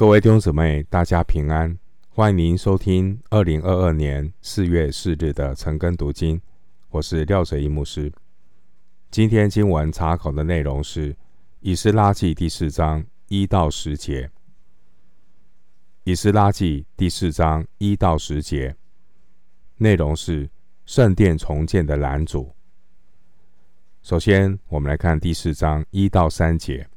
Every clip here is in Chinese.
各位弟兄姊妹，大家平安！欢迎您收听二零二二年四月四日的晨更读经，我是廖水一牧师。今天经文查考的内容是《以斯拉记》第四章一到十节，《以斯拉记》第四章一到十节内容是圣殿重建的拦阻。首先，我们来看第四章一到三节。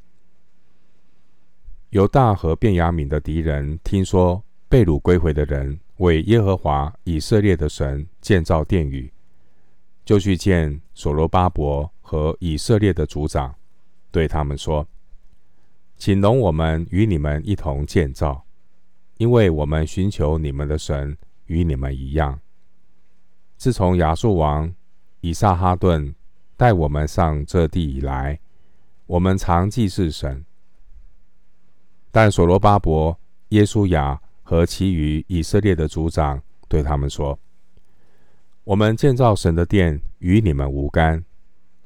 犹大和便雅悯的敌人听说被掳归回的人为耶和华以色列的神建造殿宇，就去见所罗巴伯和以色列的族长，对他们说：“请容我们与你们一同建造，因为我们寻求你们的神与你们一样。自从亚述王以撒哈顿带我们上这地以来，我们常祭祀神。”但所罗巴伯、耶稣雅和其余以色列的族长对他们说：“我们建造神的殿与你们无干，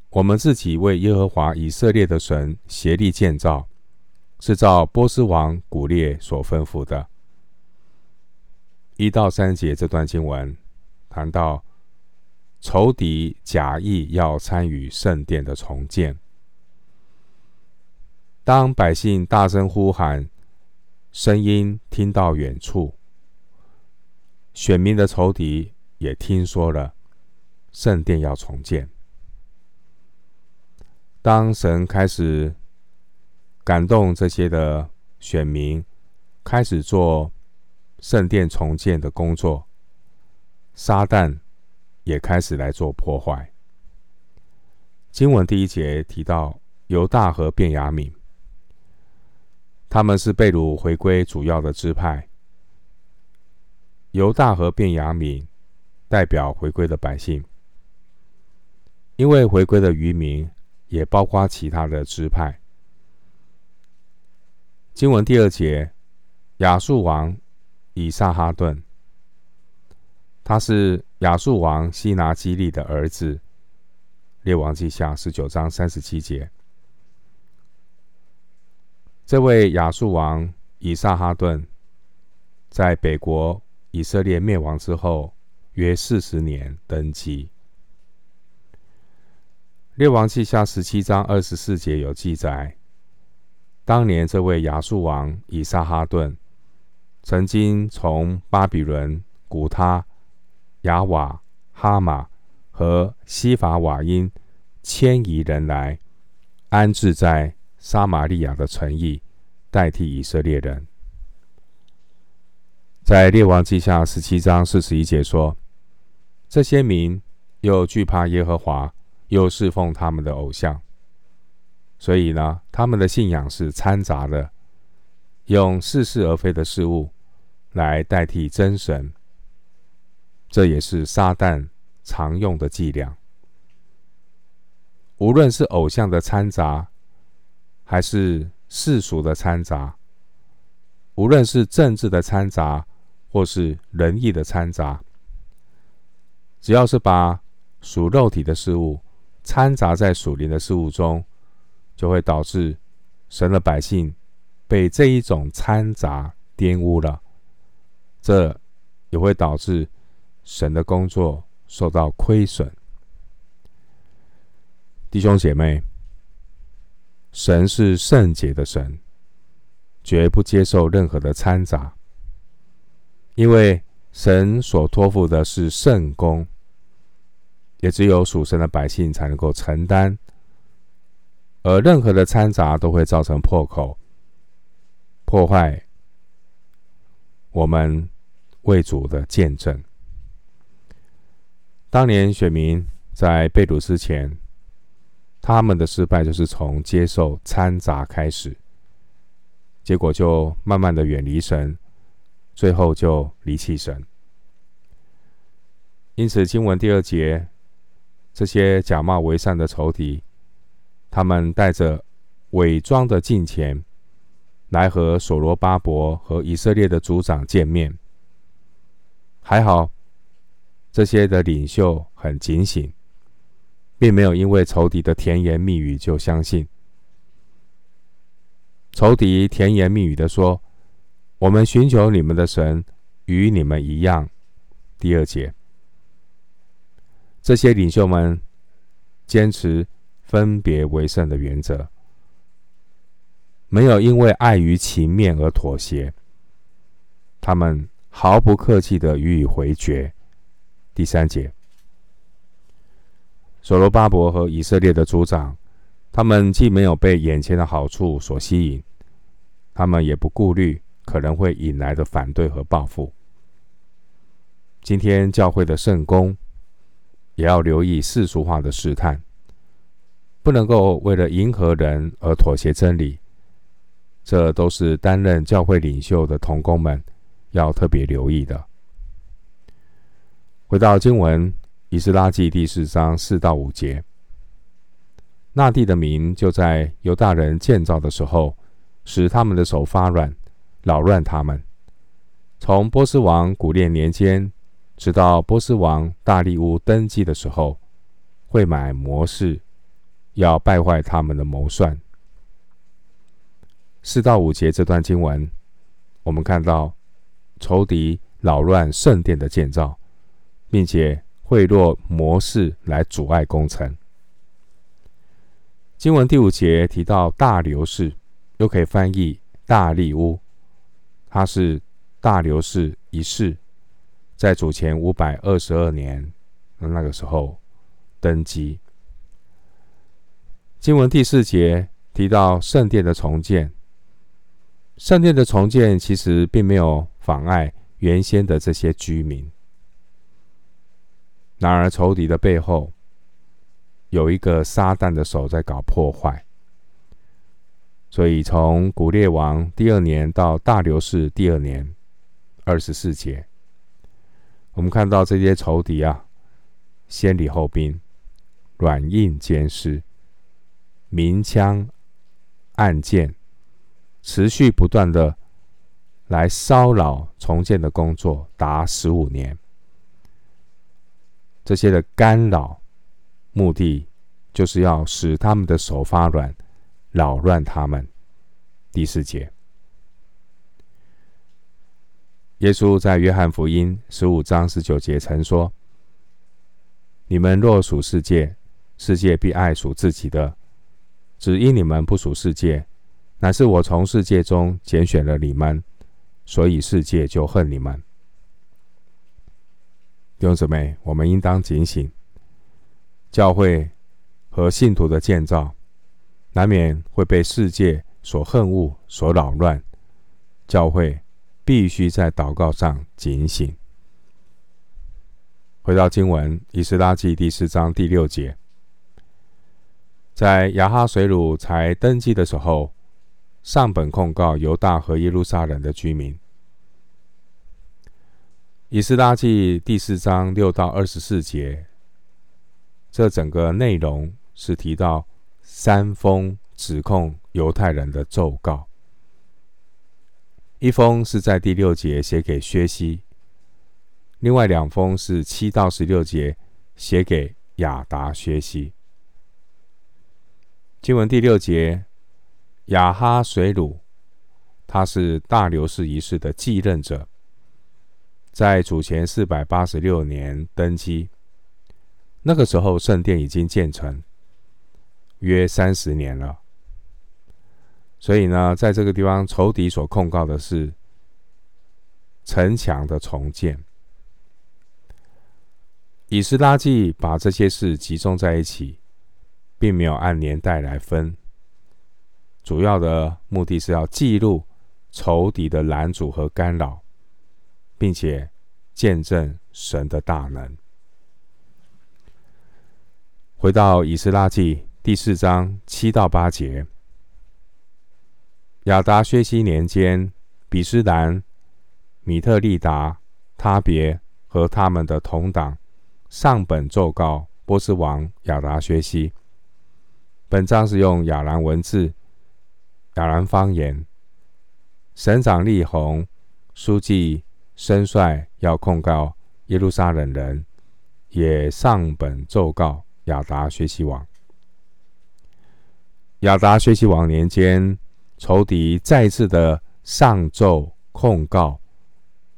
我们自己为耶和华以色列的神协力建造，是照波斯王古列所吩咐的。”一到三节这段经文谈到仇敌假意要参与圣殿的重建。当百姓大声呼喊，声音听到远处，选民的仇敌也听说了圣殿要重建。当神开始感动这些的选民，开始做圣殿重建的工作，撒旦也开始来做破坏。经文第一节提到犹大和便雅悯。他们是被掳回归主要的支派，犹大和便雅悯代表回归的百姓，因为回归的余民也包括其他的支派。经文第二节，亚述王以撒哈顿，他是亚述王西拿基利的儿子，列王记下十九章三十七节。这位亚述王以撒哈顿，在北国以色列灭亡之后约四十年登基。列王记下十七章二十四节有记载，当年这位亚述王以撒哈顿，曾经从巴比伦、古他、亚瓦、哈马和西法瓦因迁移人来，安置在。撒玛利亚的诚意代替以色列人，在列王记下十七章四十一节说：“这些民又惧怕耶和华，又侍奉他们的偶像，所以呢，他们的信仰是掺杂的，用似是而非的事物来代替真神。这也是撒旦常用的伎俩。无论是偶像的掺杂。”还是世俗的掺杂，无论是政治的掺杂，或是仁义的掺杂，只要是把属肉体的事物掺杂在属灵的事物中，就会导致神的百姓被这一种掺杂玷污了。这也会导致神的工作受到亏损。弟兄姐妹。神是圣洁的神，绝不接受任何的掺杂，因为神所托付的是圣工，也只有属神的百姓才能够承担，而任何的掺杂都会造成破口，破坏我们为主的见证。当年选民在被掳之前。他们的失败就是从接受掺杂开始，结果就慢慢的远离神，最后就离弃神。因此，经文第二节，这些假冒为善的仇敌，他们带着伪装的敬虔来和所罗巴伯和以色列的族长见面。还好，这些的领袖很警醒。并没有因为仇敌的甜言蜜语就相信。仇敌甜言蜜语的说：“我们寻求你们的神与你们一样。第二节，这些领袖们坚持分别为圣的原则，没有因为碍于情面而妥协，他们毫不客气地予以回绝。第三节，所罗巴伯和以色列的族长，他们既没有被眼前的好处所吸引，他们也不顾虑可能会引来的反对和报复。今天教会的圣工，也要留意世俗化的试探，不能够为了迎合人而妥协真理。这都是担任教会领袖的同工们要特别留意的。回到经文，以斯拉记第四章四到五节，那地的民就在犹大人建造的时候，使他们的手发软，扰乱他们。从波斯王古列年间。直到波斯王大利乌登基的时候，会买谋士，要败坏他们的谋算。四到五节这段经文，我们看到仇敌扰乱圣殿的建造，并且贿赂模式来阻碍工程。经文第五节提到大流士，又可以翻译大利乌，他是大流士一世。在主前五百二十二年，那个时候登基。经文第四节提到圣殿的重建，圣殿的重建其实并没有妨碍原先的这些居民。然而仇敌的背后有一个撒旦的手在搞破坏，所以从古列王第二年到大流士第二年，二十四节。我们看到这些仇敌啊，先礼后兵，软硬兼施，明枪暗箭，持续不断的来骚扰重建的工作，达十五年。这些的干扰，目的就是要使他们的手发软，扰乱他们。第四节。耶稣在约翰福音十五章十九节曾说：“你们若属世界，世界必爱属自己的；只因你们不属世界，乃是我从世界中拣选了你们，所以世界就恨你们。”弟兄姊妹，我们应当警醒，教会和信徒的建造，难免会被世界所恨恶、所扰乱，教会。必须在祷告上警醒。回到经文，《以斯拉记》第四章第六节，在亚哈随鲁才登基的时候，上本控告犹大和耶路撒冷的居民。《以斯拉记》第四章六到二十四节，这整个内容是提到三封指控犹太人的奏告。一封是在第六节写给薛西，另外两封是七到十六节写给亚达薛西。经文第六节，亚哈水鲁，他是大流士一世的继任者，在主前四百八十六年登基，那个时候圣殿已经建成，约三十年了。所以呢，在这个地方，仇敌所控告的是城墙的重建。以斯拉记把这些事集中在一起，并没有按年代来分。主要的目的是要记录仇敌的拦阻和干扰，并且见证神的大能。回到以斯拉记第四章七到八节。亚达薛西年间，比斯兰、米特利达、他别和他们的同党上本奏告波斯王亚达薛西。本章是用亚兰文字、亚兰方言。省长利宏、书记申帅要控告耶路撒冷人，也上本奏告亚达薛西王。亚达薛西王年间。仇敌再次的上奏控告，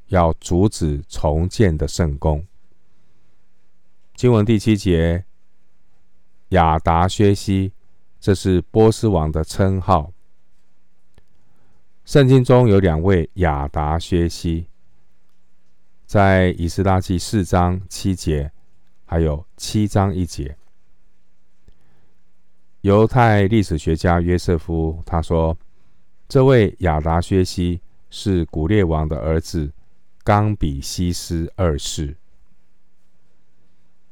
要阻止重建的圣工。经文第七节，亚达薛西，这是波斯王的称号。圣经中有两位亚达薛西，在以斯拉记四章七节，还有七章一节。犹太历史学家约瑟夫他说，这位亚达薛西是古列王的儿子冈比西斯二世。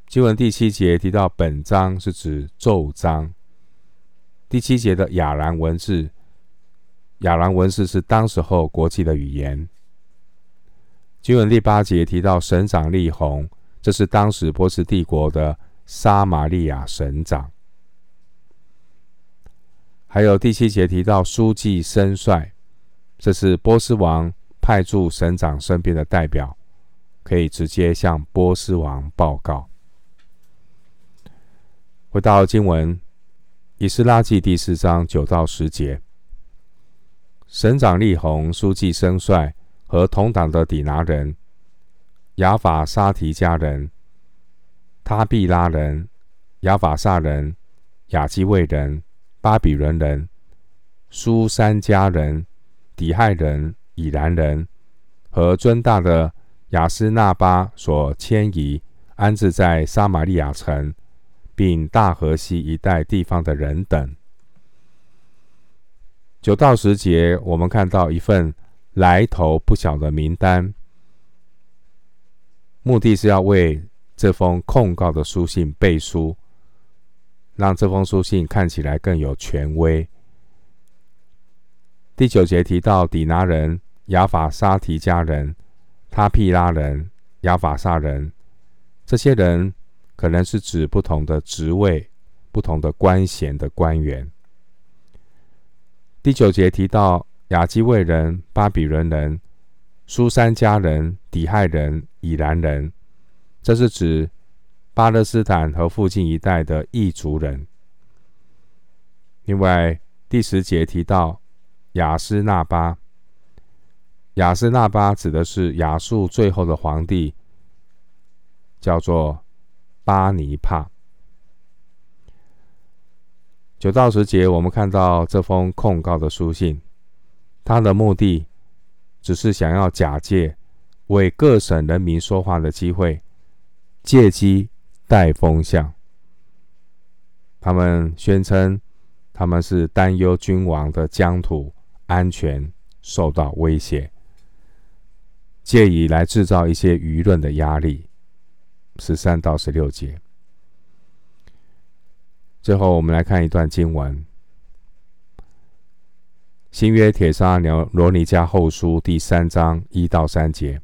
经文第七节提到本章是指奏章。第七节的亚兰文字，亚兰文字是当时候国际的语言。经文第八节提到省长利宏，这是当时波斯帝国的撒玛利亚省长。还有第七节提到书记申帅，这是波斯王派驻省长身边的代表，可以直接向波斯王报告。回到经文，以斯拉记第四章九到十节，省长利宏、书记申帅和同党的底拿人、亚法沙提加人、他必拉人、亚法萨人、亚基卫人。巴比伦人、苏珊迦人、底亥人、以兰人和尊大的亚斯纳巴所迁移安置在撒玛利亚城，并大河西一带地方的人等。九到十节，我们看到一份来头不小的名单，目的是要为这封控告的书信背书。让这封书信看起来更有权威。第九节提到底拿人、亚法沙提加人、他庇拉人、亚法萨人，这些人可能是指不同的职位、不同的官衔的官员。第九节提到雅基卫人、巴比伦人、苏珊迦人、底亥人、以兰人，这是指。巴勒斯坦和附近一带的异族人。另外，第十节提到雅斯纳巴，雅斯纳巴指的是亚述最后的皇帝，叫做巴尼帕。九到十节，我们看到这封控告的书信，他的目的只是想要假借为各省人民说话的机会，借机。带风向，他们宣称他们是担忧君王的疆土安全受到威胁，借以来制造一些舆论的压力。十三到十六节，最后我们来看一段经文：新约帖撒罗尼迦后书第三章一到三节。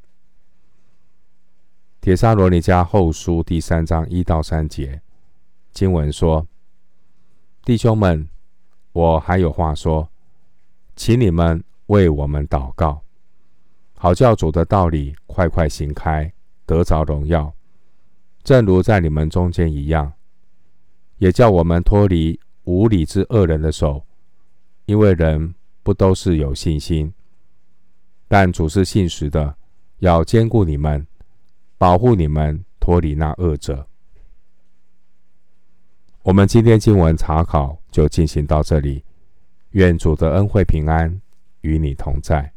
帖撒罗尼迦后书第三章一到三节经文说：“弟兄们，我还有话说，请你们为我们祷告，好教主的道理快快行开，得着荣耀，正如在你们中间一样，也叫我们脱离无理之恶人的手，因为人不都是有信心，但主是信实的，要兼顾你们。”保护你们脱离那恶者。我们今天经文查考就进行到这里，愿主的恩惠平安与你同在。